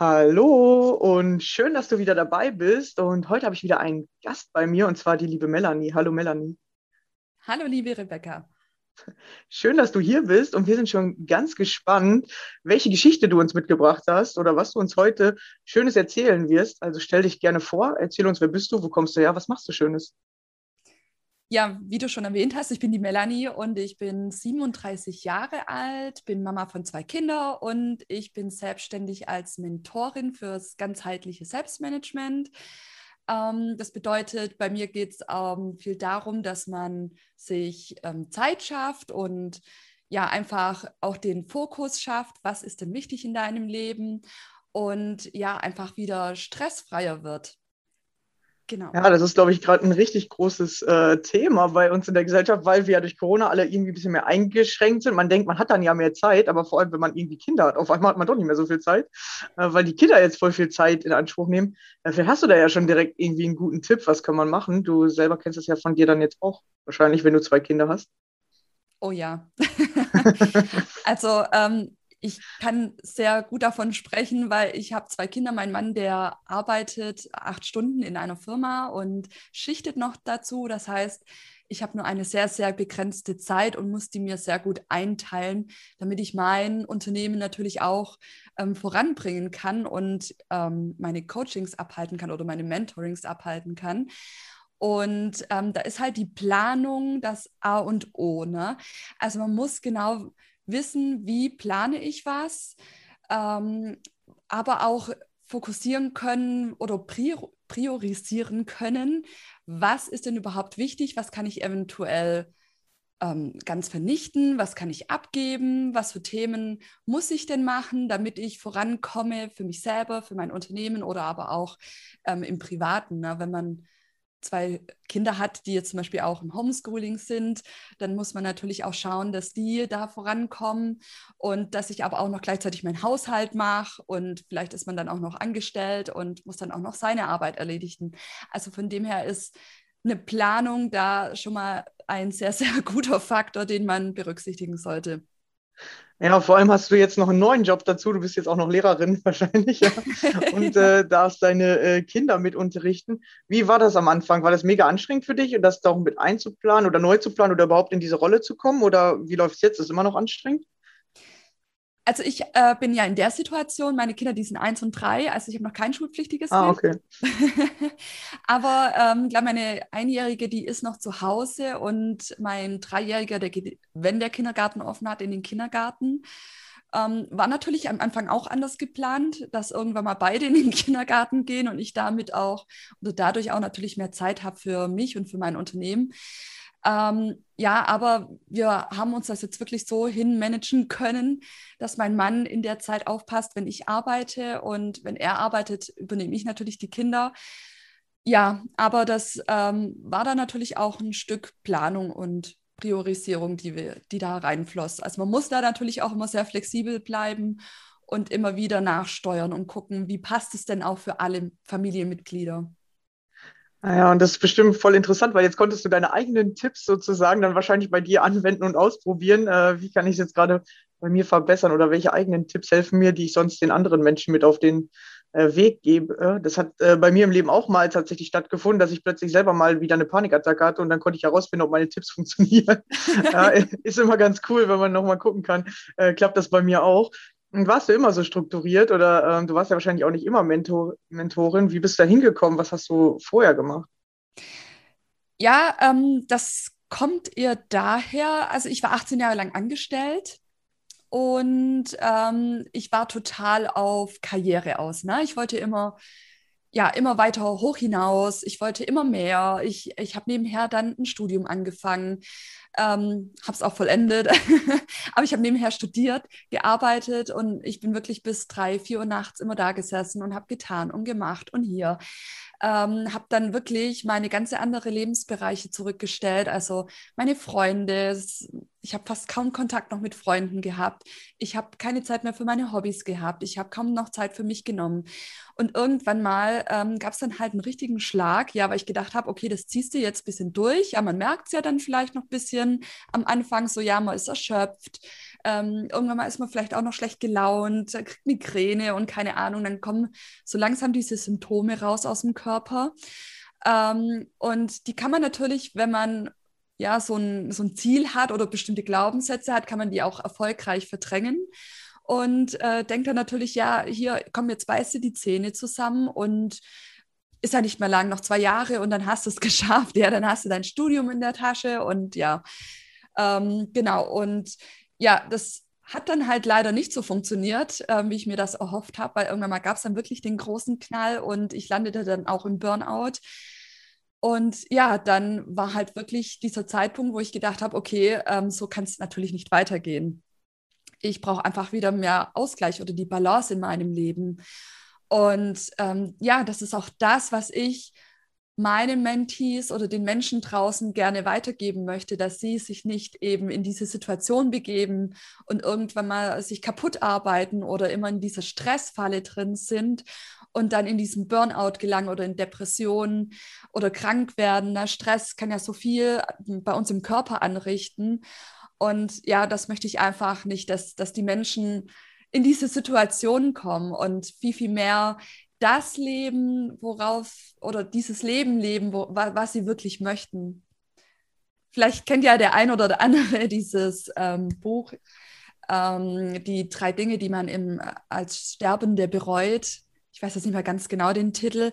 Hallo und schön, dass du wieder dabei bist. Und heute habe ich wieder einen Gast bei mir und zwar die liebe Melanie. Hallo Melanie. Hallo liebe Rebecca. Schön, dass du hier bist und wir sind schon ganz gespannt, welche Geschichte du uns mitgebracht hast oder was du uns heute Schönes erzählen wirst. Also stell dich gerne vor, erzähl uns, wer bist du, wo kommst du her, was machst du Schönes? Ja, wie du schon erwähnt hast, ich bin die Melanie und ich bin 37 Jahre alt, bin Mama von zwei Kindern und ich bin selbstständig als Mentorin fürs ganzheitliche Selbstmanagement. Ähm, das bedeutet, bei mir geht es ähm, viel darum, dass man sich ähm, Zeit schafft und ja, einfach auch den Fokus schafft, was ist denn wichtig in deinem Leben und ja, einfach wieder stressfreier wird. Genau. Ja, das ist, glaube ich, gerade ein richtig großes äh, Thema bei uns in der Gesellschaft, weil wir ja durch Corona alle irgendwie ein bisschen mehr eingeschränkt sind. Man denkt, man hat dann ja mehr Zeit, aber vor allem, wenn man irgendwie Kinder hat, auf einmal hat man doch nicht mehr so viel Zeit, äh, weil die Kinder jetzt voll viel Zeit in Anspruch nehmen. Äh, vielleicht hast du da ja schon direkt irgendwie einen guten Tipp, was kann man machen? Du selber kennst es ja von dir dann jetzt auch wahrscheinlich, wenn du zwei Kinder hast. Oh ja. also ähm, ich kann sehr gut davon sprechen, weil ich habe zwei Kinder. Mein Mann, der arbeitet acht Stunden in einer Firma und schichtet noch dazu. Das heißt, ich habe nur eine sehr, sehr begrenzte Zeit und muss die mir sehr gut einteilen, damit ich mein Unternehmen natürlich auch ähm, voranbringen kann und ähm, meine Coachings abhalten kann oder meine Mentorings abhalten kann. Und ähm, da ist halt die Planung das A und O. Ne? Also man muss genau wissen, wie plane ich was, ähm, aber auch fokussieren können oder priorisieren können, was ist denn überhaupt wichtig, was kann ich eventuell ähm, ganz vernichten, was kann ich abgeben, was für Themen muss ich denn machen, damit ich vorankomme für mich selber, für mein Unternehmen oder aber auch ähm, im Privaten, ne? wenn man zwei Kinder hat, die jetzt zum Beispiel auch im Homeschooling sind, dann muss man natürlich auch schauen, dass die da vorankommen und dass ich aber auch noch gleichzeitig meinen Haushalt mache und vielleicht ist man dann auch noch angestellt und muss dann auch noch seine Arbeit erledigen. Also von dem her ist eine Planung da schon mal ein sehr, sehr guter Faktor, den man berücksichtigen sollte. Ja, vor allem hast du jetzt noch einen neuen Job dazu. Du bist jetzt auch noch Lehrerin wahrscheinlich ja? und äh, darfst deine äh, Kinder mit unterrichten. Wie war das am Anfang? War das mega anstrengend für dich, das da auch mit einzuplanen oder neu zu planen oder überhaupt in diese Rolle zu kommen? Oder wie läuft es jetzt? Ist es immer noch anstrengend? Also ich äh, bin ja in der Situation, meine Kinder, die sind eins und drei, also ich habe noch kein schulpflichtiges Ah, okay. Aber ähm, glaube meine Einjährige, die ist noch zu Hause und mein Dreijähriger, der geht, wenn der Kindergarten offen hat, in den Kindergarten. Ähm, war natürlich am Anfang auch anders geplant, dass irgendwann mal beide in den Kindergarten gehen und ich damit auch oder dadurch auch natürlich mehr Zeit habe für mich und für mein Unternehmen. Ähm, ja, aber wir haben uns das jetzt wirklich so hinmanagen können, dass mein Mann in der Zeit aufpasst, wenn ich arbeite und wenn er arbeitet, übernehme ich natürlich die Kinder. Ja, aber das ähm, war dann natürlich auch ein Stück Planung und Priorisierung, die, wir, die da reinfloss. Also man muss da natürlich auch immer sehr flexibel bleiben und immer wieder nachsteuern und gucken, wie passt es denn auch für alle Familienmitglieder. Ja, und das ist bestimmt voll interessant, weil jetzt konntest du deine eigenen Tipps sozusagen dann wahrscheinlich bei dir anwenden und ausprobieren. Äh, wie kann ich es jetzt gerade bei mir verbessern oder welche eigenen Tipps helfen mir, die ich sonst den anderen Menschen mit auf den äh, Weg gebe? Das hat äh, bei mir im Leben auch mal tatsächlich stattgefunden, dass ich plötzlich selber mal wieder eine Panikattacke hatte und dann konnte ich herausfinden, ob meine Tipps funktionieren. ja, ist immer ganz cool, wenn man nochmal gucken kann, äh, klappt das bei mir auch. Warst du immer so strukturiert oder ähm, du warst ja wahrscheinlich auch nicht immer Mentor, Mentorin. Wie bist du da hingekommen? Was hast du vorher gemacht? Ja, ähm, das kommt eher daher, also ich war 18 Jahre lang angestellt und ähm, ich war total auf Karriere aus. Ne? Ich wollte immer ja, immer weiter hoch hinaus. Ich wollte immer mehr. Ich, ich habe nebenher dann ein Studium angefangen, ähm, habe es auch vollendet. Aber ich habe nebenher studiert, gearbeitet und ich bin wirklich bis drei, vier Uhr nachts immer da gesessen und habe getan und gemacht und hier ähm, habe dann wirklich meine ganze andere Lebensbereiche zurückgestellt. Also meine Freunde, ich habe fast kaum Kontakt noch mit Freunden gehabt. Ich habe keine Zeit mehr für meine Hobbys gehabt. Ich habe kaum noch Zeit für mich genommen. Und irgendwann mal ähm, gab es dann halt einen richtigen Schlag, ja, weil ich gedacht habe, okay, das ziehst du jetzt ein bisschen durch. Ja, man merkt es ja dann vielleicht noch ein bisschen am Anfang so, ja, man ist erschöpft. Ähm, irgendwann mal ist man vielleicht auch noch schlecht gelaunt, kriegt Migräne und keine Ahnung. Dann kommen so langsam diese Symptome raus aus dem Körper. Ähm, und die kann man natürlich, wenn man ja so ein, so ein Ziel hat oder bestimmte Glaubenssätze hat, kann man die auch erfolgreich verdrängen und äh, denkt dann natürlich, ja, hier kommen jetzt beißt du die Zähne zusammen und ist ja nicht mehr lang, noch zwei Jahre und dann hast du es geschafft, ja, dann hast du dein Studium in der Tasche und ja, ähm, genau und ja, das hat dann halt leider nicht so funktioniert, äh, wie ich mir das erhofft habe, weil irgendwann mal gab es dann wirklich den großen Knall und ich landete dann auch im Burnout. Und ja, dann war halt wirklich dieser Zeitpunkt, wo ich gedacht habe, okay, ähm, so kann es natürlich nicht weitergehen. Ich brauche einfach wieder mehr Ausgleich oder die Balance in meinem Leben. Und ähm, ja, das ist auch das, was ich meinen Mentees oder den Menschen draußen gerne weitergeben möchte, dass sie sich nicht eben in diese Situation begeben und irgendwann mal sich kaputt arbeiten oder immer in dieser Stressfalle drin sind und dann in diesen Burnout gelangen oder in Depressionen oder krank werden. Na, Stress kann ja so viel bei uns im Körper anrichten. Und ja, das möchte ich einfach nicht, dass, dass die Menschen in diese Situation kommen und viel, viel mehr das leben, worauf oder dieses Leben leben, wo, was sie wirklich möchten. Vielleicht kennt ja der ein oder der andere dieses ähm, Buch, ähm, die drei Dinge, die man im, als Sterbende bereut. Ich weiß jetzt nicht mehr ganz genau den Titel,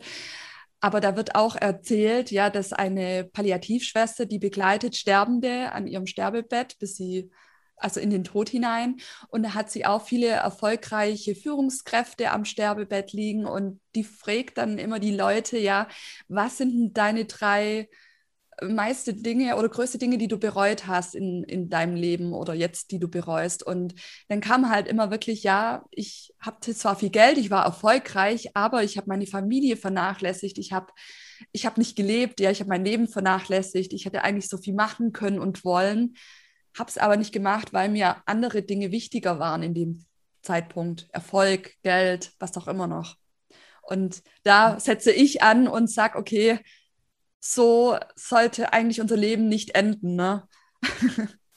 aber da wird auch erzählt, ja, dass eine Palliativschwester, die begleitet Sterbende an ihrem Sterbebett, bis sie also in den Tod hinein. Und da hat sie auch viele erfolgreiche Führungskräfte am Sterbebett liegen und die fragt dann immer die Leute, ja, was sind denn deine drei meiste Dinge oder größte Dinge, die du bereut hast in, in deinem Leben oder jetzt, die du bereust. Und dann kam halt immer wirklich, ja, ich hatte zwar viel Geld, ich war erfolgreich, aber ich habe meine Familie vernachlässigt, ich habe ich habe nicht gelebt, ja, ich habe mein Leben vernachlässigt, ich hätte eigentlich so viel machen können und wollen, habe es aber nicht gemacht, weil mir andere Dinge wichtiger waren in dem Zeitpunkt. Erfolg, Geld, was auch immer noch. Und da setze ich an und sage, okay, so sollte eigentlich unser Leben nicht enden. Ne?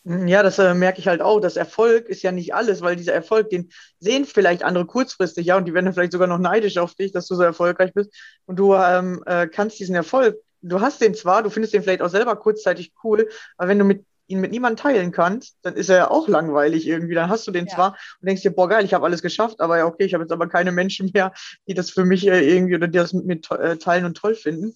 Ja, das äh, merke ich halt auch. Das Erfolg ist ja nicht alles, weil dieser Erfolg, den sehen vielleicht andere kurzfristig, ja, und die werden vielleicht sogar noch neidisch auf dich, dass du so erfolgreich bist. Und du ähm, äh, kannst diesen Erfolg, du hast den zwar, du findest den vielleicht auch selber kurzzeitig cool, aber wenn du mit ihn mit niemandem teilen kannst, dann ist er ja auch langweilig irgendwie. Dann hast du den ja. zwar und denkst dir, boah, geil, ich habe alles geschafft, aber ja, okay, ich habe jetzt aber keine Menschen mehr, die das für mich äh, irgendwie oder die das mit mir äh, teilen und toll finden,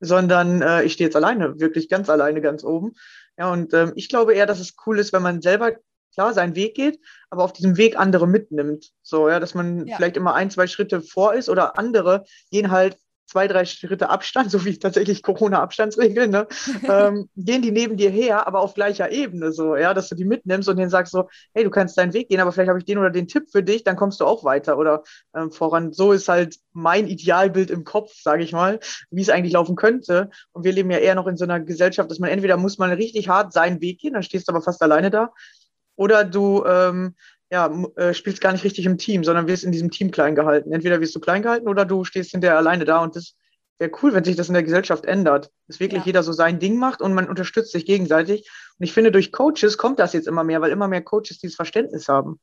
sondern äh, ich stehe jetzt alleine, wirklich ganz alleine ganz oben. Ja, und ähm, ich glaube eher, dass es cool ist, wenn man selber klar seinen Weg geht, aber auf diesem Weg andere mitnimmt. So, ja, dass man ja. vielleicht immer ein, zwei Schritte vor ist oder andere gehen halt zwei, drei Schritte Abstand, so wie tatsächlich Corona-Abstandsregeln, ne, ähm, gehen die neben dir her, aber auf gleicher Ebene so, ja, dass du die mitnimmst und denen sagst so, hey, du kannst deinen Weg gehen, aber vielleicht habe ich den oder den Tipp für dich, dann kommst du auch weiter oder ähm, voran. So ist halt mein Idealbild im Kopf, sage ich mal, wie es eigentlich laufen könnte. Und wir leben ja eher noch in so einer Gesellschaft, dass man entweder muss man richtig hart seinen Weg gehen, dann stehst du aber fast alleine da, oder du ähm, ja, äh, spielst gar nicht richtig im Team, sondern wirst in diesem Team klein gehalten. Entweder wirst du klein gehalten oder du stehst hinterher alleine da und das wäre cool, wenn sich das in der Gesellschaft ändert. Dass wirklich ja. jeder so sein Ding macht und man unterstützt sich gegenseitig. Und ich finde, durch Coaches kommt das jetzt immer mehr, weil immer mehr Coaches dieses Verständnis haben.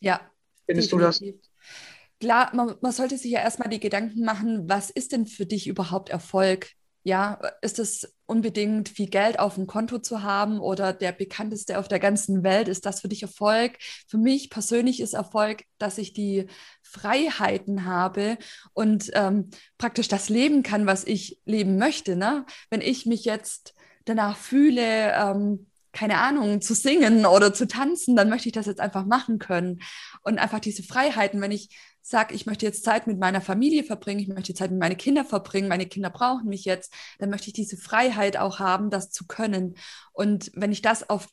Ja. Findest definitiv. du das? Klar, man, man sollte sich ja erstmal die Gedanken machen, was ist denn für dich überhaupt Erfolg? Ja, ist es unbedingt viel Geld auf dem Konto zu haben oder der bekannteste auf der ganzen Welt? Ist das für dich Erfolg? Für mich persönlich ist Erfolg, dass ich die Freiheiten habe und ähm, praktisch das leben kann, was ich leben möchte. Ne? Wenn ich mich jetzt danach fühle, ähm, keine Ahnung, zu singen oder zu tanzen, dann möchte ich das jetzt einfach machen können. Und einfach diese Freiheiten, wenn ich sage, ich möchte jetzt Zeit mit meiner Familie verbringen, ich möchte Zeit mit meinen Kindern verbringen, meine Kinder brauchen mich jetzt, dann möchte ich diese Freiheit auch haben, das zu können. Und wenn ich das auf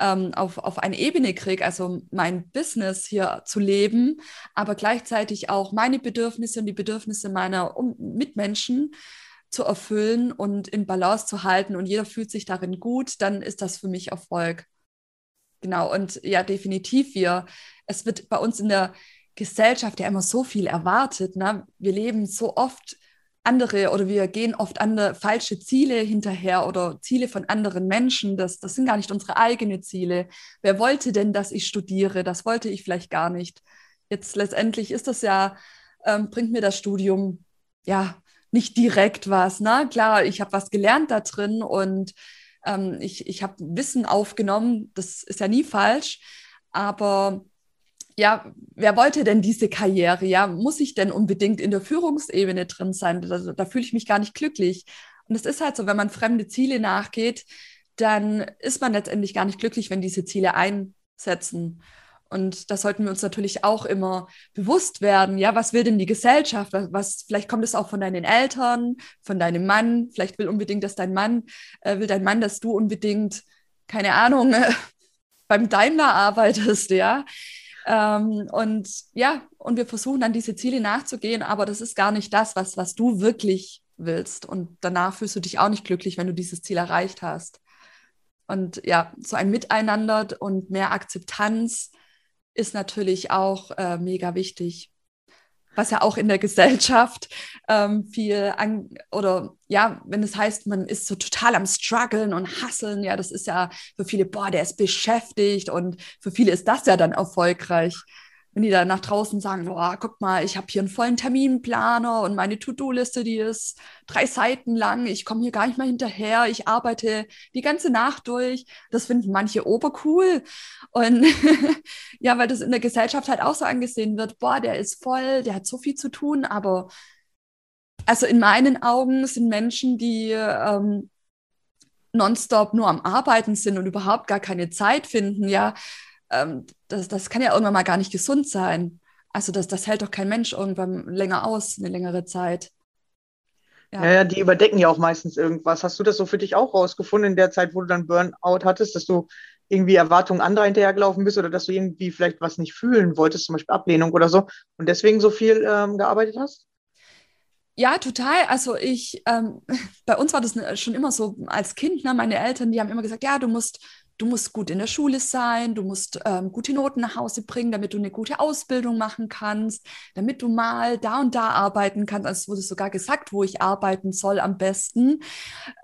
ähm, auf, auf eine Ebene kriege, also mein Business hier zu leben, aber gleichzeitig auch meine Bedürfnisse und die Bedürfnisse meiner um Mitmenschen zu erfüllen und in Balance zu halten und jeder fühlt sich darin gut, dann ist das für mich Erfolg. Genau, und ja, definitiv, wir, es wird bei uns in der Gesellschaft ja immer so viel erwartet. Ne? Wir leben so oft andere oder wir gehen oft andere falsche Ziele hinterher oder Ziele von anderen Menschen. Das, das sind gar nicht unsere eigenen Ziele. Wer wollte denn, dass ich studiere? Das wollte ich vielleicht gar nicht. Jetzt letztendlich ist das ja, ähm, bringt mir das Studium ja nicht direkt was. Ne? Klar, ich habe was gelernt da drin und ähm, ich, ich habe Wissen aufgenommen. Das ist ja nie falsch. Aber ja, wer wollte denn diese Karriere? Ja, muss ich denn unbedingt in der Führungsebene drin sein? Da, da fühle ich mich gar nicht glücklich. Und es ist halt so, wenn man fremde Ziele nachgeht, dann ist man letztendlich gar nicht glücklich, wenn diese Ziele einsetzen. Und da sollten wir uns natürlich auch immer bewusst werden, ja, was will denn die Gesellschaft? Was, was vielleicht kommt es auch von deinen Eltern, von deinem Mann, vielleicht will unbedingt, dass dein Mann, äh, will dein Mann, dass du unbedingt, keine Ahnung, äh, beim Daimler arbeitest, ja. Ähm, und ja, und wir versuchen dann diese Ziele nachzugehen, aber das ist gar nicht das, was, was du wirklich willst. Und danach fühlst du dich auch nicht glücklich, wenn du dieses Ziel erreicht hast. Und ja, so ein Miteinander und mehr Akzeptanz ist natürlich auch äh, mega wichtig was ja auch in der Gesellschaft ähm, viel an, oder ja, wenn es heißt, man ist so total am struggeln und hasseln, ja, das ist ja für viele, boah, der ist beschäftigt und für viele ist das ja dann erfolgreich wenn die dann nach draußen sagen, boah, guck mal, ich habe hier einen vollen Terminplaner und meine To-Do-Liste, die ist drei Seiten lang, ich komme hier gar nicht mehr hinterher, ich arbeite die ganze Nacht durch. Das finden manche obercool. Und ja, weil das in der Gesellschaft halt auch so angesehen wird, boah, der ist voll, der hat so viel zu tun, aber also in meinen Augen sind Menschen, die ähm, nonstop nur am Arbeiten sind und überhaupt gar keine Zeit finden, ja, ähm, das, das kann ja irgendwann mal gar nicht gesund sein. Also das, das hält doch kein Mensch irgendwann länger aus, eine längere Zeit. Ja. ja, die überdecken ja auch meistens irgendwas. Hast du das so für dich auch rausgefunden in der Zeit, wo du dann Burnout hattest, dass du irgendwie Erwartungen anderer hinterhergelaufen bist oder dass du irgendwie vielleicht was nicht fühlen wolltest, zum Beispiel Ablehnung oder so, und deswegen so viel ähm, gearbeitet hast? Ja, total. Also ich, ähm, bei uns war das ne, schon immer so als Kind, ne, meine Eltern, die haben immer gesagt, ja, du musst, du musst gut in der Schule sein, du musst ähm, gute Noten nach Hause bringen, damit du eine gute Ausbildung machen kannst, damit du mal da und da arbeiten kannst. Also es wurde sogar gesagt, wo ich arbeiten soll am besten.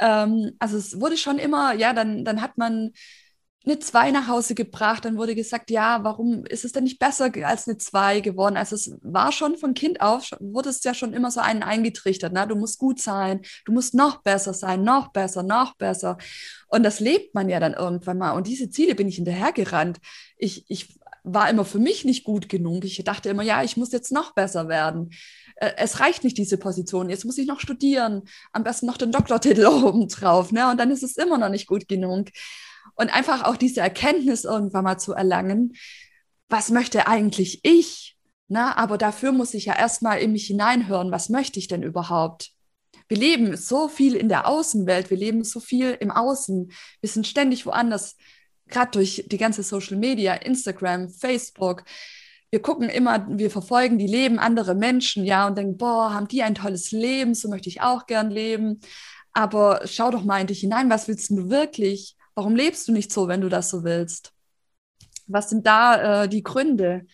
Ähm, also es wurde schon immer, ja, dann, dann hat man eine 2 nach Hause gebracht, dann wurde gesagt, ja, warum ist es denn nicht besser als eine 2 geworden? Also es war schon von Kind auf, wurde es ja schon immer so einen eingetrichtert, ne? du musst gut sein, du musst noch besser sein, noch besser, noch besser. Und das lebt man ja dann irgendwann mal. Und diese Ziele bin ich hinterhergerannt. Ich, ich war immer für mich nicht gut genug. Ich dachte immer, ja, ich muss jetzt noch besser werden. Äh, es reicht nicht, diese Position. Jetzt muss ich noch studieren. Am besten noch den Doktortitel obendrauf. Ne? Und dann ist es immer noch nicht gut genug und einfach auch diese Erkenntnis irgendwann mal zu erlangen, was möchte eigentlich ich? Na, aber dafür muss ich ja erstmal in mich hineinhören, was möchte ich denn überhaupt? Wir leben so viel in der Außenwelt, wir leben so viel im Außen, wir sind ständig woanders, gerade durch die ganze Social Media, Instagram, Facebook. Wir gucken immer, wir verfolgen die Leben anderer Menschen, ja, und denken, boah, haben die ein tolles Leben, so möchte ich auch gern leben. Aber schau doch mal in dich hinein, was willst du wirklich? Warum lebst du nicht so, wenn du das so willst? Was sind da äh, die Gründe?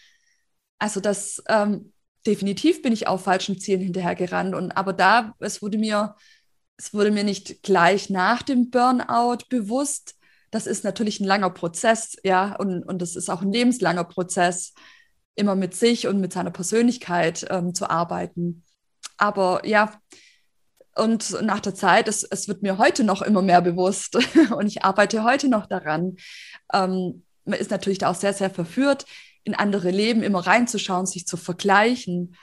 Also das ähm, definitiv bin ich auf falschen Zielen hinterhergerannt und aber da es wurde mir es wurde mir nicht gleich nach dem Burnout bewusst. Das ist natürlich ein langer Prozess, ja, und, und das ist auch ein lebenslanger Prozess, immer mit sich und mit seiner Persönlichkeit ähm, zu arbeiten. Aber ja, und nach der Zeit, es, es wird mir heute noch immer mehr bewusst und ich arbeite heute noch daran. Ähm, man ist natürlich da auch sehr, sehr verführt, in andere Leben immer reinzuschauen, sich zu vergleichen.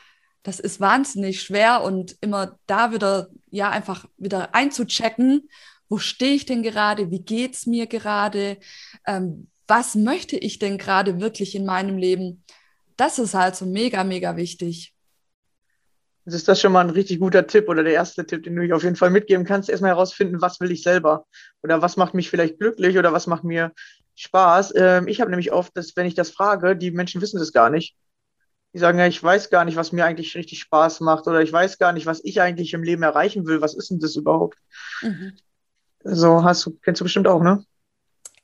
Das ist wahnsinnig schwer und immer da wieder, ja, einfach wieder einzuchecken, wo stehe ich denn gerade, wie geht es mir gerade, ähm, was möchte ich denn gerade wirklich in meinem Leben. Das ist halt so mega, mega wichtig. Also ist das schon mal ein richtig guter Tipp oder der erste Tipp, den du auf jeden Fall mitgeben kannst. Erstmal herausfinden, was will ich selber oder was macht mich vielleicht glücklich oder was macht mir Spaß. Ähm, ich habe nämlich oft, dass wenn ich das frage, die Menschen wissen das gar nicht. Die sagen ja, ich weiß gar nicht, was mir eigentlich richtig Spaß macht oder ich weiß gar nicht, was ich eigentlich im Leben erreichen will. Was ist denn das überhaupt? Mhm. So hast du, kennst du bestimmt auch, ne?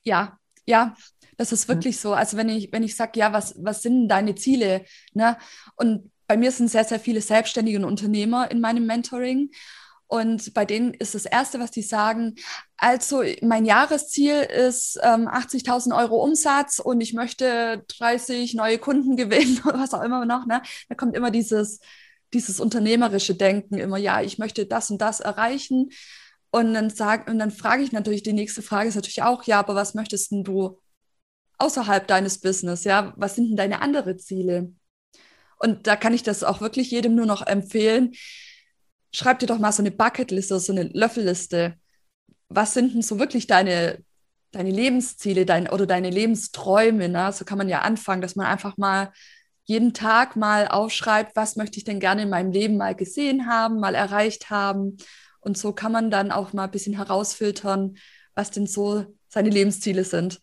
Ja, ja, das ist wirklich so. Also wenn ich, wenn ich sage, ja, was, was sind deine Ziele? Ne? Und bei mir sind sehr, sehr viele selbstständige Unternehmer in meinem Mentoring. Und bei denen ist das Erste, was die sagen, also mein Jahresziel ist ähm, 80.000 Euro Umsatz und ich möchte 30 neue Kunden gewinnen oder was auch immer noch. Ne? Da kommt immer dieses, dieses unternehmerische Denken, immer, ja, ich möchte das und das erreichen. Und dann, sag, und dann frage ich natürlich, die nächste Frage ist natürlich auch, ja, aber was möchtest du außerhalb deines Business? Ja, was sind denn deine anderen Ziele? Und da kann ich das auch wirklich jedem nur noch empfehlen. Schreib dir doch mal so eine Bucketliste, so eine Löffelliste. Was sind denn so wirklich deine, deine Lebensziele dein, oder deine Lebensträume? Ne? So kann man ja anfangen, dass man einfach mal jeden Tag mal aufschreibt, was möchte ich denn gerne in meinem Leben mal gesehen haben, mal erreicht haben. Und so kann man dann auch mal ein bisschen herausfiltern, was denn so seine Lebensziele sind.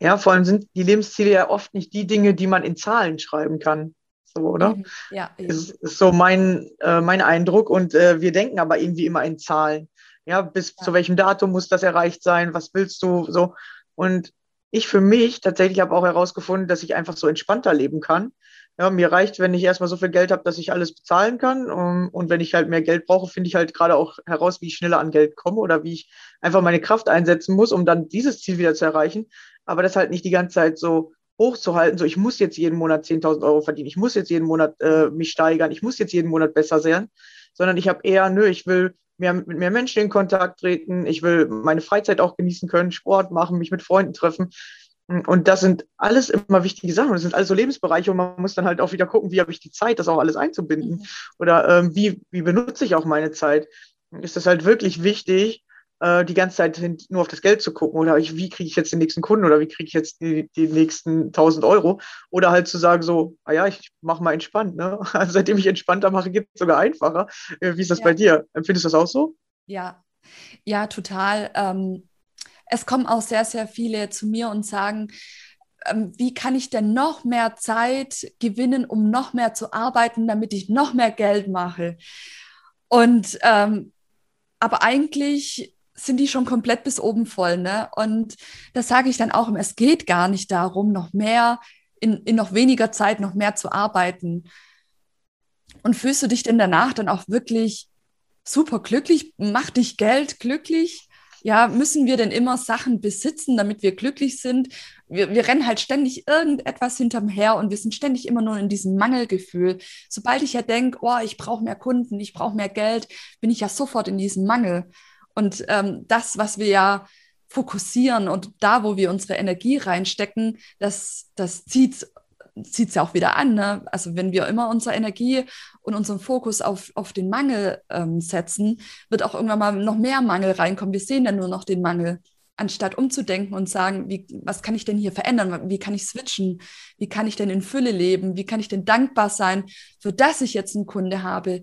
Ja, vor allem sind die Lebensziele ja oft nicht die Dinge, die man in Zahlen schreiben kann so, oder? Mhm. Ja. Ist, ist so mein, äh, mein Eindruck. Und äh, wir denken aber irgendwie immer in Zahlen. Ja, bis ja. zu welchem Datum muss das erreicht sein? Was willst du? So. Und ich für mich tatsächlich habe auch herausgefunden, dass ich einfach so entspannter leben kann. Ja, mir reicht, wenn ich erstmal so viel Geld habe, dass ich alles bezahlen kann. Um, und wenn ich halt mehr Geld brauche, finde ich halt gerade auch heraus, wie ich schneller an Geld komme oder wie ich einfach meine Kraft einsetzen muss, um dann dieses Ziel wieder zu erreichen. Aber das halt nicht die ganze Zeit so hochzuhalten, so ich muss jetzt jeden Monat 10.000 Euro verdienen, ich muss jetzt jeden Monat äh, mich steigern, ich muss jetzt jeden Monat besser sein, sondern ich habe eher, nö, ich will mehr, mit mehr Menschen in Kontakt treten, ich will meine Freizeit auch genießen können, Sport machen, mich mit Freunden treffen. Und das sind alles immer wichtige Sachen. Das sind alles so Lebensbereiche und man muss dann halt auch wieder gucken, wie habe ich die Zeit, das auch alles einzubinden. Mhm. Oder ähm, wie, wie benutze ich auch meine Zeit. Ist das halt wirklich wichtig, äh, die ganze Zeit nur auf das Geld zu gucken oder ich, wie kriege ich jetzt den nächsten Kunden oder wie kriege ich jetzt die, die nächsten 1000 Euro oder halt zu sagen so, ah ja, ich mache mal entspannt. Ne? Also seitdem ich entspannter mache, geht es sogar einfacher. Äh, wie ist das ja. bei dir? Empfindest du das auch so? Ja, ja, total. Ähm, es kommen auch sehr, sehr viele zu mir und sagen, ähm, wie kann ich denn noch mehr Zeit gewinnen, um noch mehr zu arbeiten, damit ich noch mehr Geld mache? Und ähm, aber eigentlich sind die schon komplett bis oben voll, ne? Und das sage ich dann auch immer, es geht gar nicht darum, noch mehr, in, in noch weniger Zeit noch mehr zu arbeiten. Und fühlst du dich denn danach dann auch wirklich super glücklich? Macht dich Geld glücklich? Ja, müssen wir denn immer Sachen besitzen, damit wir glücklich sind? Wir, wir rennen halt ständig irgendetwas hinterm her und wir sind ständig immer nur in diesem Mangelgefühl. Sobald ich ja denke, oh, ich brauche mehr Kunden, ich brauche mehr Geld, bin ich ja sofort in diesem Mangel. Und ähm, das, was wir ja fokussieren und da, wo wir unsere Energie reinstecken, das, das zieht zieht es ja auch wieder an. Ne? Also wenn wir immer unsere Energie und unseren Fokus auf, auf den Mangel ähm, setzen, wird auch irgendwann mal noch mehr Mangel reinkommen. Wir sehen dann nur noch den Mangel, anstatt umzudenken und sagen, wie, was kann ich denn hier verändern? Wie kann ich switchen? Wie kann ich denn in Fülle leben? Wie kann ich denn dankbar sein, für das ich jetzt einen Kunde habe?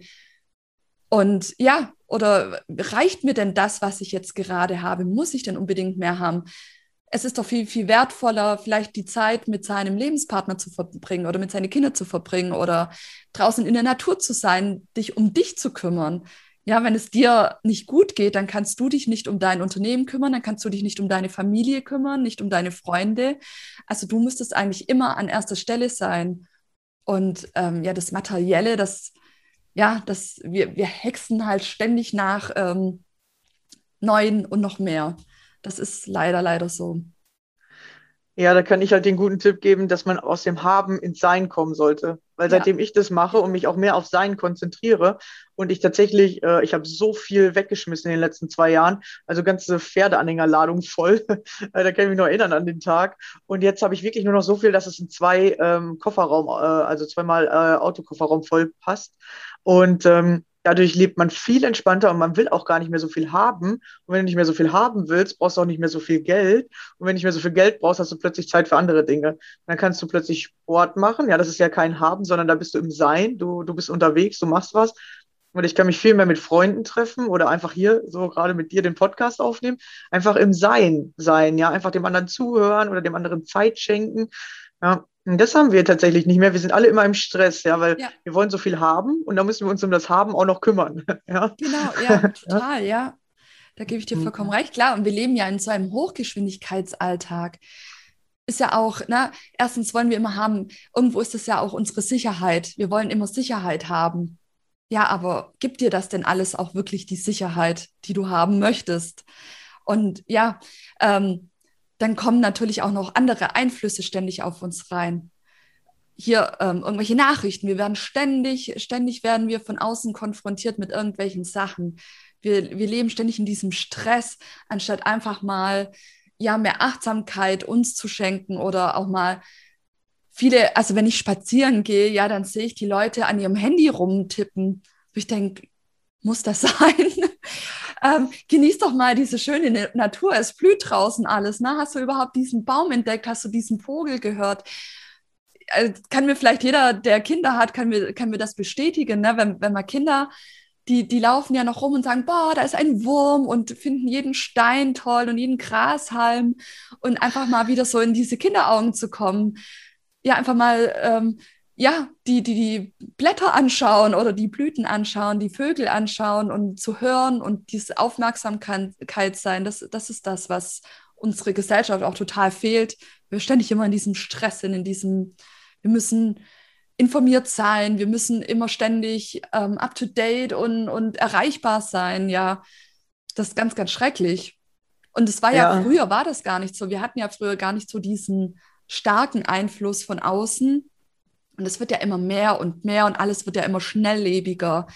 Und ja, oder reicht mir denn das, was ich jetzt gerade habe? Muss ich denn unbedingt mehr haben? Es ist doch viel, viel wertvoller, vielleicht die Zeit mit seinem Lebenspartner zu verbringen oder mit seinen Kindern zu verbringen oder draußen in der Natur zu sein, dich um dich zu kümmern. Ja, wenn es dir nicht gut geht, dann kannst du dich nicht um dein Unternehmen kümmern, dann kannst du dich nicht um deine Familie kümmern, nicht um deine Freunde. Also du müsstest eigentlich immer an erster Stelle sein. Und ähm, ja, das Materielle, das, ja, das, wir, wir hexen halt ständig nach ähm, Neuen und noch mehr. Das ist leider, leider so. Ja, da kann ich halt den guten Tipp geben, dass man aus dem Haben ins Sein kommen sollte. Weil seitdem ja. ich das mache und mich auch mehr auf Sein konzentriere und ich tatsächlich, äh, ich habe so viel weggeschmissen in den letzten zwei Jahren, also ganze Pferdeanhängerladung voll. Äh, da kann ich mich noch erinnern an den Tag. Und jetzt habe ich wirklich nur noch so viel, dass es in zwei ähm, Kofferraum, äh, also zweimal äh, Autokofferraum voll passt. Und ähm, dadurch lebt man viel entspannter und man will auch gar nicht mehr so viel haben. Und wenn du nicht mehr so viel haben willst, brauchst du auch nicht mehr so viel Geld. Und wenn du nicht mehr so viel Geld brauchst, hast du plötzlich Zeit für andere Dinge. Und dann kannst du plötzlich Sport machen. Ja, das ist ja kein Haben, sondern da bist du im Sein. Du, du bist unterwegs, du machst was. Und ich kann mich viel mehr mit Freunden treffen oder einfach hier so gerade mit dir den Podcast aufnehmen. Einfach im Sein sein, ja, einfach dem anderen zuhören oder dem anderen Zeit schenken. Ja, das haben wir tatsächlich nicht mehr. Wir sind alle immer im Stress, ja, weil ja. wir wollen so viel haben und da müssen wir uns um das Haben auch noch kümmern. Ja? Genau, ja, total, ja. Da gebe ich dir vollkommen recht. Klar, und wir leben ja in so einem Hochgeschwindigkeitsalltag. Ist ja auch, ne, erstens wollen wir immer haben, irgendwo ist das ja auch unsere Sicherheit. Wir wollen immer Sicherheit haben. Ja, aber gibt dir das denn alles auch wirklich die Sicherheit, die du haben möchtest? Und ja, ähm, dann kommen natürlich auch noch andere Einflüsse ständig auf uns rein. Hier ähm, irgendwelche Nachrichten. Wir werden ständig, ständig werden wir von außen konfrontiert mit irgendwelchen Sachen. Wir, wir leben ständig in diesem Stress, anstatt einfach mal ja mehr Achtsamkeit uns zu schenken oder auch mal viele, also wenn ich spazieren gehe, ja, dann sehe ich die Leute an ihrem Handy rumtippen. Ich denke, muss das sein? Ähm, genieß doch mal diese schöne Natur. Es blüht draußen alles. Ne? Hast du überhaupt diesen Baum entdeckt? Hast du diesen Vogel gehört? Also kann mir vielleicht jeder, der Kinder hat, kann mir, kann mir das bestätigen. Ne? Wenn, wenn man Kinder, die, die laufen ja noch rum und sagen, boah, da ist ein Wurm und finden jeden Stein toll und jeden Grashalm und einfach mal wieder so in diese Kinderaugen zu kommen. Ja, einfach mal ähm, ja, die, die, die Blätter anschauen oder die Blüten anschauen, die Vögel anschauen und zu hören und diese Aufmerksamkeit sein, das, das ist das, was unsere Gesellschaft auch total fehlt. Wir ständig immer in diesem Stress sind, in diesem, wir müssen informiert sein, wir müssen immer ständig ähm, up to date und, und erreichbar sein. Ja, das ist ganz, ganz schrecklich. Und es war ja, ja, früher war das gar nicht so. Wir hatten ja früher gar nicht so diesen starken Einfluss von außen. Und es wird ja immer mehr und mehr und alles wird ja immer schnelllebiger.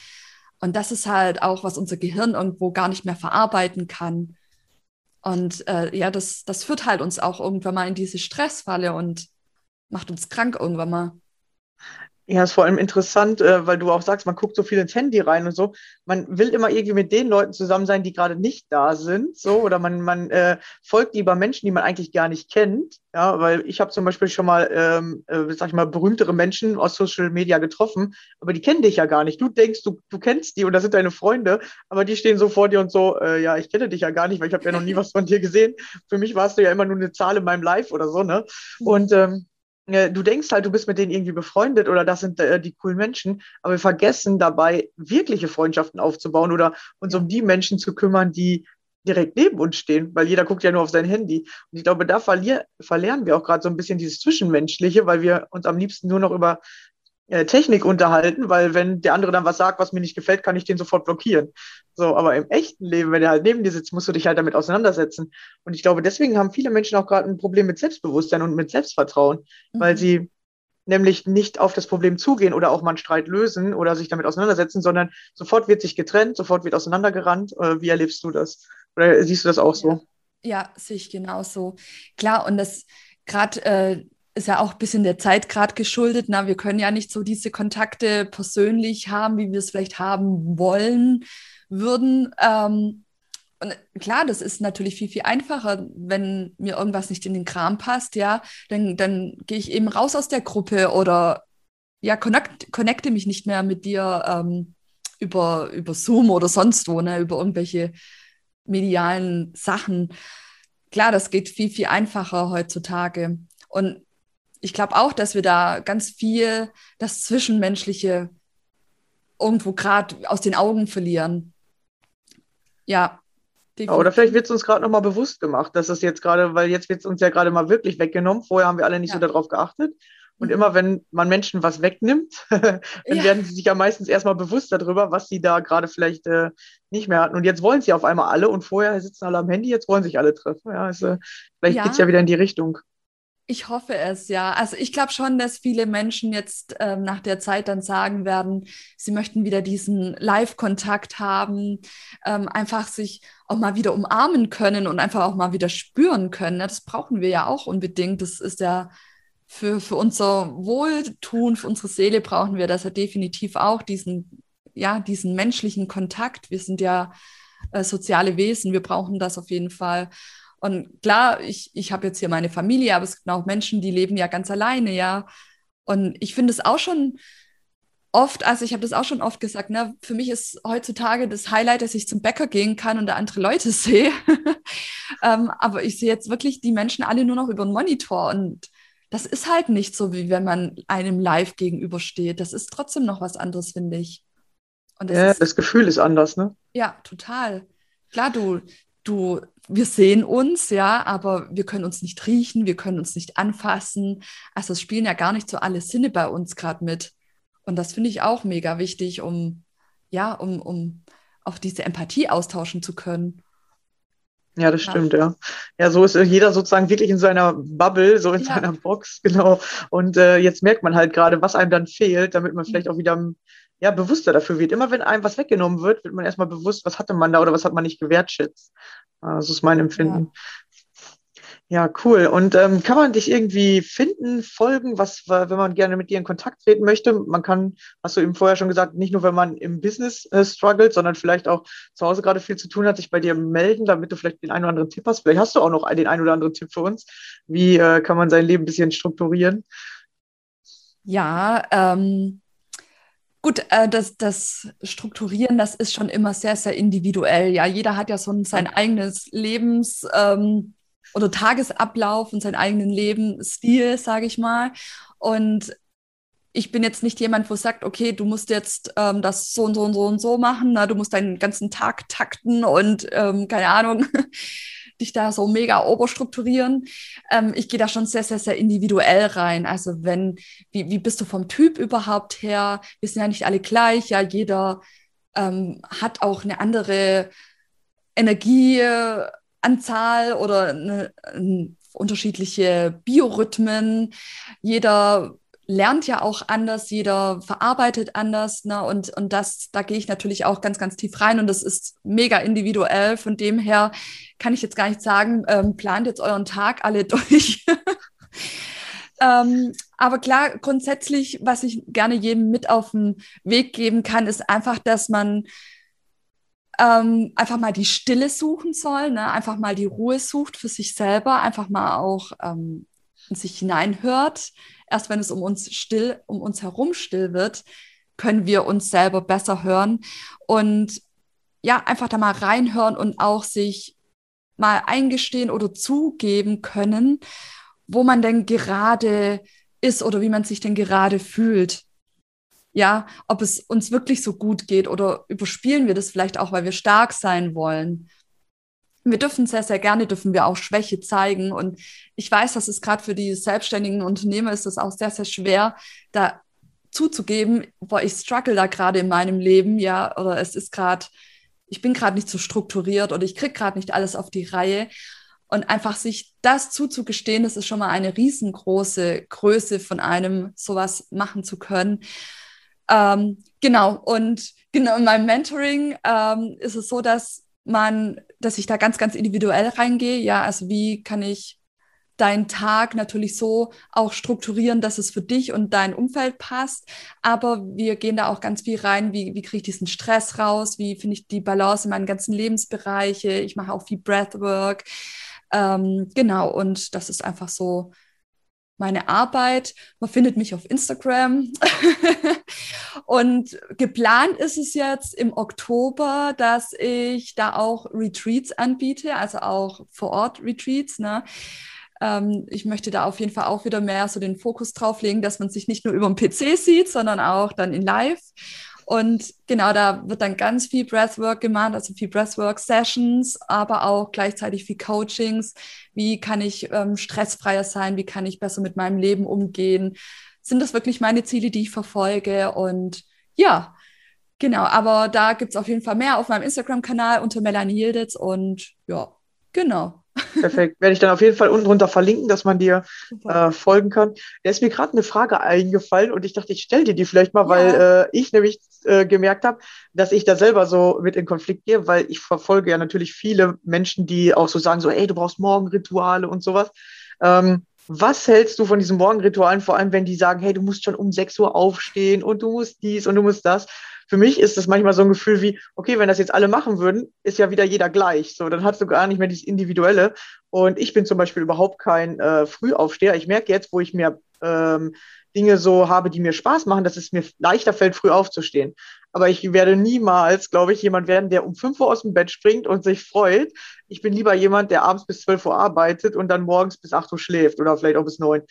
Und das ist halt auch, was unser Gehirn irgendwo gar nicht mehr verarbeiten kann. Und äh, ja, das, das führt halt uns auch irgendwann mal in diese Stressfalle und macht uns krank irgendwann mal. Ja, ist vor allem interessant, äh, weil du auch sagst, man guckt so viel ins Handy rein und so. Man will immer irgendwie mit den Leuten zusammen sein, die gerade nicht da sind, so oder man man äh, folgt lieber Menschen, die man eigentlich gar nicht kennt. Ja, weil ich habe zum Beispiel schon mal, ähm, äh, sag ich mal, berühmtere Menschen aus Social Media getroffen, aber die kennen dich ja gar nicht. Du denkst, du du kennst die und das sind deine Freunde, aber die stehen so vor dir und so, äh, ja, ich kenne dich ja gar nicht, weil ich habe ja noch nie was von dir gesehen. Für mich warst du ja immer nur eine Zahl in meinem Live oder so, ne? Und ähm, äh, du denkst halt, du bist mit denen irgendwie befreundet oder das sind äh, die coolen Menschen, aber wir vergessen dabei, wirkliche Freundschaften aufzubauen oder uns um die Menschen zu kümmern, die direkt neben uns stehen, weil jeder guckt ja nur auf sein Handy. Und ich glaube, da verlier, verlernen wir auch gerade so ein bisschen dieses Zwischenmenschliche, weil wir uns am liebsten nur noch über Technik unterhalten, weil wenn der andere dann was sagt, was mir nicht gefällt, kann ich den sofort blockieren. So, aber im echten Leben, wenn er halt neben dir sitzt, musst du dich halt damit auseinandersetzen. Und ich glaube, deswegen haben viele Menschen auch gerade ein Problem mit Selbstbewusstsein und mit Selbstvertrauen, mhm. weil sie nämlich nicht auf das Problem zugehen oder auch mal einen Streit lösen oder sich damit auseinandersetzen, sondern sofort wird sich getrennt, sofort wird auseinandergerannt. Äh, wie erlebst du das? Oder siehst du das auch so? Ja, ja sehe ich genauso. Klar, und das gerade äh, ist ja auch ein bisschen der Zeit gerade geschuldet. Na, wir können ja nicht so diese Kontakte persönlich haben, wie wir es vielleicht haben wollen würden. Ähm, und klar, das ist natürlich viel, viel einfacher, wenn mir irgendwas nicht in den Kram passt, ja, dann, dann gehe ich eben raus aus der Gruppe oder ja, connect, connecte mich nicht mehr mit dir ähm, über, über Zoom oder sonst wo, ne, über irgendwelche medialen Sachen. Klar, das geht viel, viel einfacher heutzutage. Und ich glaube auch, dass wir da ganz viel das Zwischenmenschliche irgendwo gerade aus den Augen verlieren. Ja. Definitiv. Oder vielleicht wird es uns gerade nochmal bewusst gemacht, dass es jetzt gerade, weil jetzt wird es uns ja gerade mal wirklich weggenommen. Vorher haben wir alle nicht ja. so darauf geachtet. Und mhm. immer wenn man Menschen was wegnimmt, dann ja. werden sie sich ja meistens erstmal bewusst darüber, was sie da gerade vielleicht äh, nicht mehr hatten. Und jetzt wollen sie auf einmal alle und vorher sitzen alle am Handy, jetzt wollen sich alle treffen. Ja, also, vielleicht ja. geht es ja wieder in die Richtung. Ich hoffe es, ja. Also ich glaube schon, dass viele Menschen jetzt ähm, nach der Zeit dann sagen werden, sie möchten wieder diesen Live-Kontakt haben, ähm, einfach sich auch mal wieder umarmen können und einfach auch mal wieder spüren können. Das brauchen wir ja auch unbedingt. Das ist ja für, für unser Wohltun, für unsere Seele brauchen wir das ja definitiv auch, diesen, ja, diesen menschlichen Kontakt. Wir sind ja äh, soziale Wesen, wir brauchen das auf jeden Fall. Und klar, ich, ich habe jetzt hier meine Familie, aber es gibt auch Menschen, die leben ja ganz alleine, ja. Und ich finde es auch schon oft, also ich habe das auch schon oft gesagt, ne, für mich ist heutzutage das Highlight, dass ich zum Bäcker gehen kann und da andere Leute sehe. ähm, aber ich sehe jetzt wirklich die Menschen alle nur noch über den Monitor und das ist halt nicht so, wie wenn man einem live gegenübersteht. Das ist trotzdem noch was anderes, finde ich. Und das ja, ist, das Gefühl ist anders, ne? Ja, total. Klar, du, du, wir sehen uns, ja, aber wir können uns nicht riechen, wir können uns nicht anfassen. Also es spielen ja gar nicht so alle Sinne bei uns gerade mit. Und das finde ich auch mega wichtig, um, ja, um, um auch diese Empathie austauschen zu können. Ja, das stimmt, ja. Ja, so ist jeder sozusagen wirklich in seiner Bubble, so in ja. seiner Box, genau. Und äh, jetzt merkt man halt gerade, was einem dann fehlt, damit man vielleicht auch wieder ja, bewusster dafür wird. Immer wenn einem was weggenommen wird, wird man erstmal bewusst, was hatte man da oder was hat man nicht gewertschätzt. Ah, so ist mein Empfinden. Ja, ja cool. Und ähm, kann man dich irgendwie finden, folgen, was, wenn man gerne mit dir in Kontakt treten möchte? Man kann, hast du eben vorher schon gesagt, nicht nur, wenn man im Business äh, struggelt, sondern vielleicht auch zu Hause gerade viel zu tun hat, sich bei dir melden, damit du vielleicht den einen oder anderen Tipp hast. Vielleicht hast du auch noch den einen oder anderen Tipp für uns. Wie äh, kann man sein Leben ein bisschen strukturieren? Ja, ähm, Gut, äh, das, das Strukturieren, das ist schon immer sehr, sehr individuell. Ja, jeder hat ja so ein, sein eigenes Lebens- ähm, oder Tagesablauf und seinen eigenen Lebensstil, sage ich mal. Und ich bin jetzt nicht jemand, wo sagt, okay, du musst jetzt ähm, das so und so und so und so machen, na, du musst deinen ganzen Tag takten und ähm, keine Ahnung. dich da so mega oberstrukturieren. Ähm, ich gehe da schon sehr, sehr, sehr individuell rein. Also wenn, wie, wie bist du vom Typ überhaupt her? Wir sind ja nicht alle gleich, ja, jeder ähm, hat auch eine andere Energieanzahl oder eine, eine unterschiedliche Biorhythmen. Jeder lernt ja auch anders, jeder verarbeitet anders, ne? Und, und das, da gehe ich natürlich auch ganz, ganz tief rein und das ist mega individuell. Von dem her kann ich jetzt gar nicht sagen, ähm, plant jetzt euren Tag alle durch. ähm, aber klar, grundsätzlich, was ich gerne jedem mit auf den Weg geben kann, ist einfach, dass man ähm, einfach mal die Stille suchen soll, ne? einfach mal die Ruhe sucht für sich selber, einfach mal auch ähm, in sich hineinhört, Erst wenn es um uns still, um uns herum still wird, können wir uns selber besser hören und ja, einfach da mal reinhören und auch sich mal eingestehen oder zugeben können, wo man denn gerade ist oder wie man sich denn gerade fühlt. Ja, ob es uns wirklich so gut geht oder überspielen wir das vielleicht auch, weil wir stark sein wollen. Wir dürfen sehr, sehr gerne, dürfen wir auch Schwäche zeigen. Und ich weiß, dass es gerade für die selbstständigen Unternehmer ist es auch sehr, sehr schwer, da zuzugeben, boah, ich struggle da gerade in meinem Leben, ja, oder es ist gerade, ich bin gerade nicht so strukturiert oder ich kriege gerade nicht alles auf die Reihe. Und einfach sich das zuzugestehen, das ist schon mal eine riesengroße Größe von einem, sowas machen zu können. Ähm, genau, und genau in meinem Mentoring ähm, ist es so, dass man, dass ich da ganz, ganz individuell reingehe. Ja, also wie kann ich deinen Tag natürlich so auch strukturieren, dass es für dich und dein Umfeld passt. Aber wir gehen da auch ganz viel rein, wie, wie kriege ich diesen Stress raus, wie finde ich die Balance in meinen ganzen Lebensbereiche. Ich mache auch viel Breathwork. Ähm, genau, und das ist einfach so meine Arbeit. Man findet mich auf Instagram. und geplant ist es jetzt im Oktober, dass ich da auch Retreats anbiete, also auch vor Ort Retreats. Ne? Ähm, ich möchte da auf jeden Fall auch wieder mehr so den Fokus drauf legen, dass man sich nicht nur über den PC sieht, sondern auch dann in Live. Und genau, da wird dann ganz viel Breathwork gemacht, also viel Breathwork-Sessions, aber auch gleichzeitig viel Coachings. Wie kann ich ähm, stressfreier sein? Wie kann ich besser mit meinem Leben umgehen? Sind das wirklich meine Ziele, die ich verfolge? Und ja, genau, aber da gibt es auf jeden Fall mehr auf meinem Instagram-Kanal unter Melanie Yildiz und ja, genau. Perfekt. Werde ich dann auf jeden Fall unten drunter verlinken, dass man dir äh, folgen kann. Da ist mir gerade eine Frage eingefallen und ich dachte, ich stelle dir die vielleicht mal, ja. weil äh, ich nämlich äh, gemerkt habe, dass ich da selber so mit in Konflikt gehe, weil ich verfolge ja natürlich viele Menschen, die auch so sagen, so, ey, du brauchst Morgenrituale und sowas. Ähm, was hältst du von diesen Morgenritualen, vor allem wenn die sagen, hey, du musst schon um 6 Uhr aufstehen und du musst dies und du musst das? für mich ist das manchmal so ein Gefühl wie, okay, wenn das jetzt alle machen würden, ist ja wieder jeder gleich. So, dann hast du gar nicht mehr dieses Individuelle. Und ich bin zum Beispiel überhaupt kein äh, Frühaufsteher. Ich merke jetzt, wo ich mir ähm, Dinge so habe, die mir Spaß machen, dass es mir leichter fällt, früh aufzustehen. Aber ich werde niemals, glaube ich, jemand werden, der um 5 Uhr aus dem Bett springt und sich freut. Ich bin lieber jemand, der abends bis 12 Uhr arbeitet und dann morgens bis 8 Uhr schläft oder vielleicht auch bis 9.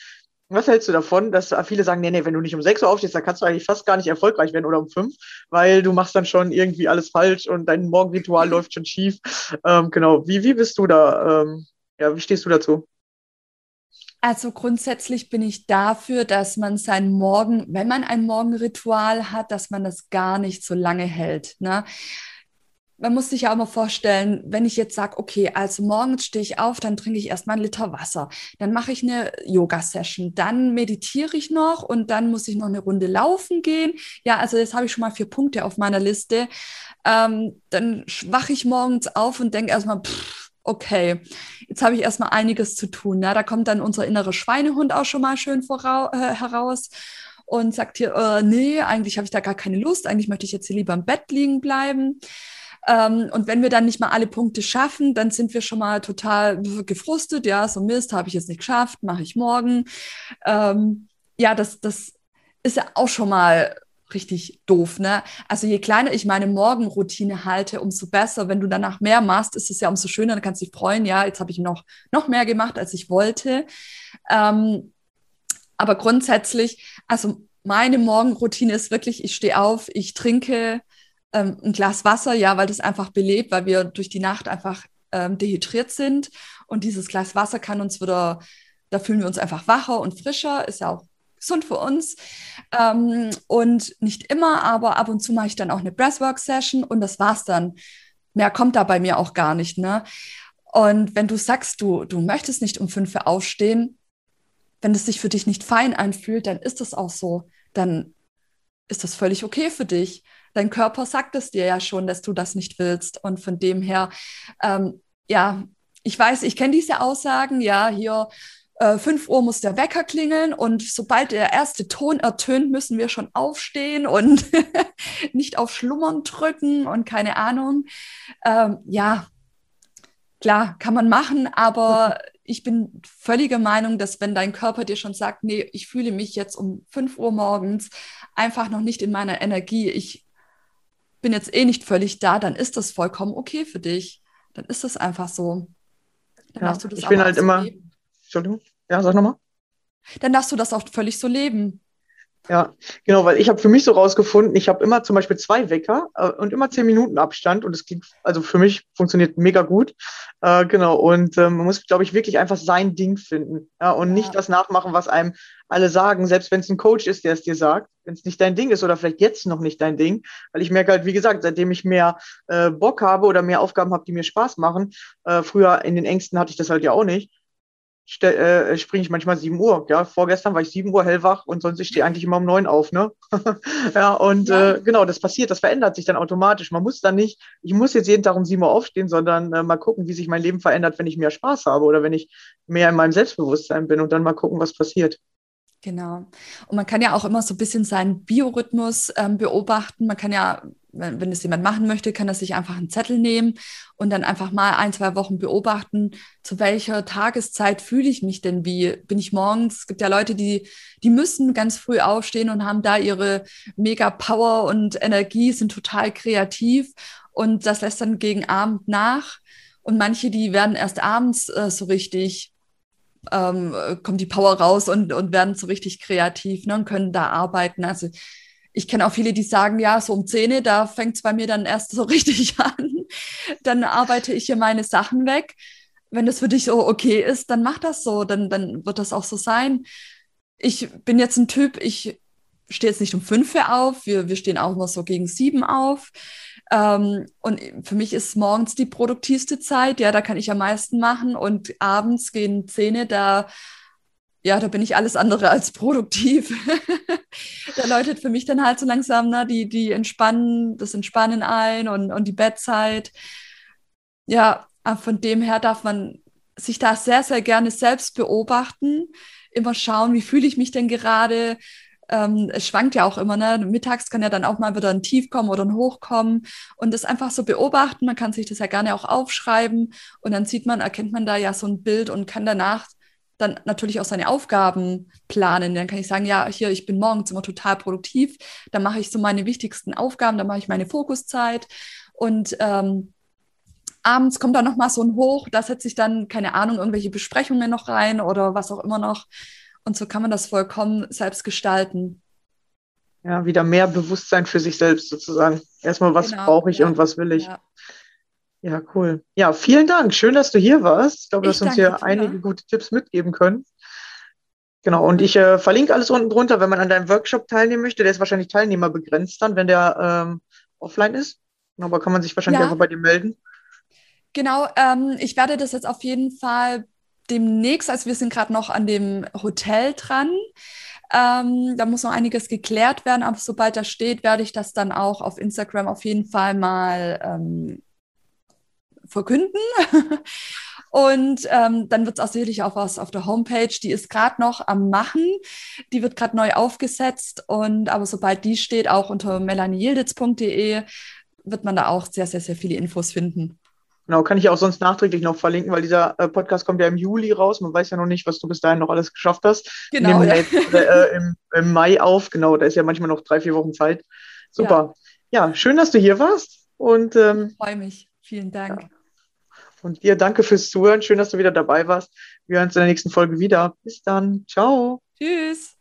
Was hältst du davon, dass viele sagen, nee, nee, wenn du nicht um 6 Uhr aufstehst, dann kannst du eigentlich fast gar nicht erfolgreich werden oder um 5, weil du machst dann schon irgendwie alles falsch und dein Morgenritual läuft schon schief. Ähm, genau, wie, wie bist du da? Ähm, ja, wie stehst du dazu? Also grundsätzlich bin ich dafür, dass man sein Morgen, wenn man ein Morgenritual hat, dass man das gar nicht so lange hält. Ne? man muss sich ja auch mal vorstellen, wenn ich jetzt sage, okay, also morgens stehe ich auf, dann trinke ich erstmal einen Liter Wasser, dann mache ich eine Yoga-Session, dann meditiere ich noch und dann muss ich noch eine Runde laufen gehen. Ja, also jetzt habe ich schon mal vier Punkte auf meiner Liste. Ähm, dann wache ich morgens auf und denke erstmal, pff, okay, jetzt habe ich erstmal einiges zu tun. Ja, da kommt dann unser innerer Schweinehund auch schon mal schön vorau äh, heraus und sagt hier, äh, nee, eigentlich habe ich da gar keine Lust, eigentlich möchte ich jetzt hier lieber im Bett liegen bleiben. Ähm, und wenn wir dann nicht mal alle Punkte schaffen, dann sind wir schon mal total gefrustet. Ja, so Mist, habe ich jetzt nicht geschafft, mache ich morgen. Ähm, ja, das, das ist ja auch schon mal richtig doof, ne? Also je kleiner ich meine Morgenroutine halte, umso besser. Wenn du danach mehr machst, ist es ja umso schöner, dann kannst du dich freuen, ja, jetzt habe ich noch, noch mehr gemacht, als ich wollte. Ähm, aber grundsätzlich, also meine Morgenroutine ist wirklich, ich stehe auf, ich trinke ähm, ein Glas Wasser, ja, weil das einfach belebt, weil wir durch die Nacht einfach ähm, dehydriert sind. Und dieses Glas Wasser kann uns wieder, da fühlen wir uns einfach wacher und frischer, ist ja auch gesund für uns. Ähm, und nicht immer, aber ab und zu mache ich dann auch eine Breathwork-Session und das war's dann. Mehr kommt da bei mir auch gar nicht. Ne? Und wenn du sagst, du, du möchtest nicht um fünf Uhr aufstehen, wenn es sich für dich nicht fein anfühlt, dann ist das auch so. Dann ist das völlig okay für dich dein Körper sagt es dir ja schon, dass du das nicht willst. Und von dem her, ähm, ja, ich weiß, ich kenne diese Aussagen, ja, hier äh, 5 Uhr muss der Wecker klingeln und sobald der erste Ton ertönt, müssen wir schon aufstehen und nicht auf Schlummern drücken und keine Ahnung. Ähm, ja, klar, kann man machen, aber ich bin völliger Meinung, dass wenn dein Körper dir schon sagt, nee, ich fühle mich jetzt um 5 Uhr morgens einfach noch nicht in meiner Energie, ich bin jetzt eh nicht völlig da, dann ist das vollkommen okay für dich. Dann ist das einfach so. Dann ja, du das ich bin halt immer. Entschuldigung. Ja, sag nochmal. Dann darfst du das auch völlig so leben. Ja, genau, weil ich habe für mich so rausgefunden, ich habe immer zum Beispiel zwei Wecker äh, und immer zehn Minuten Abstand und es klingt, also für mich funktioniert mega gut. Äh, genau, und äh, man muss, glaube ich, wirklich einfach sein Ding finden ja, und ja. nicht das nachmachen, was einem alle sagen, selbst wenn es ein Coach ist, der es dir sagt, wenn es nicht dein Ding ist oder vielleicht jetzt noch nicht dein Ding, weil ich merke halt, wie gesagt, seitdem ich mehr äh, Bock habe oder mehr Aufgaben habe, die mir Spaß machen, äh, früher in den Ängsten hatte ich das halt ja auch nicht, äh, springe ich manchmal 7 Uhr. Ja, vorgestern war ich 7 Uhr hellwach und sonst ich stehe eigentlich immer um 9 auf, ne? ja, und ja. Äh, genau, das passiert, das verändert sich dann automatisch. Man muss dann nicht, ich muss jetzt jeden Tag um 7 Uhr aufstehen, sondern äh, mal gucken, wie sich mein Leben verändert, wenn ich mehr Spaß habe oder wenn ich mehr in meinem Selbstbewusstsein bin und dann mal gucken, was passiert. Genau. Und man kann ja auch immer so ein bisschen seinen Biorhythmus ähm, beobachten. Man kann ja wenn, wenn es jemand machen möchte, kann er sich einfach einen Zettel nehmen und dann einfach mal ein, zwei Wochen beobachten, zu welcher Tageszeit fühle ich mich denn wie? Bin ich morgens? Es gibt ja Leute, die, die müssen ganz früh aufstehen und haben da ihre mega Power und Energie, sind total kreativ und das lässt dann gegen Abend nach. Und manche, die werden erst abends äh, so richtig ähm, kommt die Power raus und, und werden so richtig kreativ ne, und können da arbeiten. Also ich kenne auch viele, die sagen, ja, so um 10, da fängt es bei mir dann erst so richtig an. Dann arbeite ich hier meine Sachen weg. Wenn das für dich so okay ist, dann mach das so, dann, dann wird das auch so sein. Ich bin jetzt ein Typ, ich stehe jetzt nicht um 5 Uhr auf, wir, wir stehen auch immer so gegen 7 auf. Ähm, und für mich ist morgens die produktivste Zeit, ja, da kann ich am meisten machen und abends gehen Zähne, da ja, da bin ich alles andere als produktiv. da läutet für mich dann halt so langsam ne, die, die Entspannen, das Entspannen ein und, und die Bettzeit. Ja, von dem her darf man sich da sehr, sehr gerne selbst beobachten, immer schauen, wie fühle ich mich denn gerade. Ähm, es schwankt ja auch immer, ne? Mittags kann ja dann auch mal wieder ein Tief kommen oder ein Hoch kommen und das einfach so beobachten. Man kann sich das ja gerne auch aufschreiben und dann sieht man, erkennt man da ja so ein Bild und kann danach dann natürlich auch seine Aufgaben planen. Dann kann ich sagen, ja, hier, ich bin morgens immer total produktiv, dann mache ich so meine wichtigsten Aufgaben, dann mache ich meine Fokuszeit und ähm, abends kommt dann nochmal so ein Hoch, da setze ich dann, keine Ahnung, irgendwelche Besprechungen noch rein oder was auch immer noch. Und so kann man das vollkommen selbst gestalten. Ja, wieder mehr Bewusstsein für sich selbst sozusagen. Erstmal, was genau, brauche ich ja, und was will ich. Ja. Ja, cool. Ja, vielen Dank. Schön, dass du hier warst. Ich glaube, du hast uns hier einige gute Tipps mitgeben können. Genau, und ich äh, verlinke alles unten drunter, wenn man an deinem Workshop teilnehmen möchte. Der ist wahrscheinlich teilnehmerbegrenzt dann, wenn der ähm, offline ist. Aber kann man sich wahrscheinlich ja. einfach bei dir melden. Genau, ähm, ich werde das jetzt auf jeden Fall demnächst, also wir sind gerade noch an dem Hotel dran. Ähm, da muss noch einiges geklärt werden, aber sobald das steht, werde ich das dann auch auf Instagram auf jeden Fall mal ähm, verkünden. Und ähm, dann wird es auch sicherlich auch was auf der Homepage. Die ist gerade noch am Machen. Die wird gerade neu aufgesetzt. Und aber sobald die steht, auch unter melanieyilditz.de, wird man da auch sehr, sehr, sehr viele Infos finden. Genau, kann ich auch sonst nachträglich noch verlinken, weil dieser äh, Podcast kommt ja im Juli raus. Man weiß ja noch nicht, was du bis dahin noch alles geschafft hast. Genau. Nehmen wir ja. jetzt äh, im, im, Mai auf. Genau, da ist ja manchmal noch drei, vier Wochen Zeit. Super. Ja, ja schön, dass du hier warst. Und ähm, ich freue mich. Vielen Dank. Ja. Und dir danke fürs Zuhören. Schön, dass du wieder dabei warst. Wir hören uns in der nächsten Folge wieder. Bis dann. Ciao. Tschüss.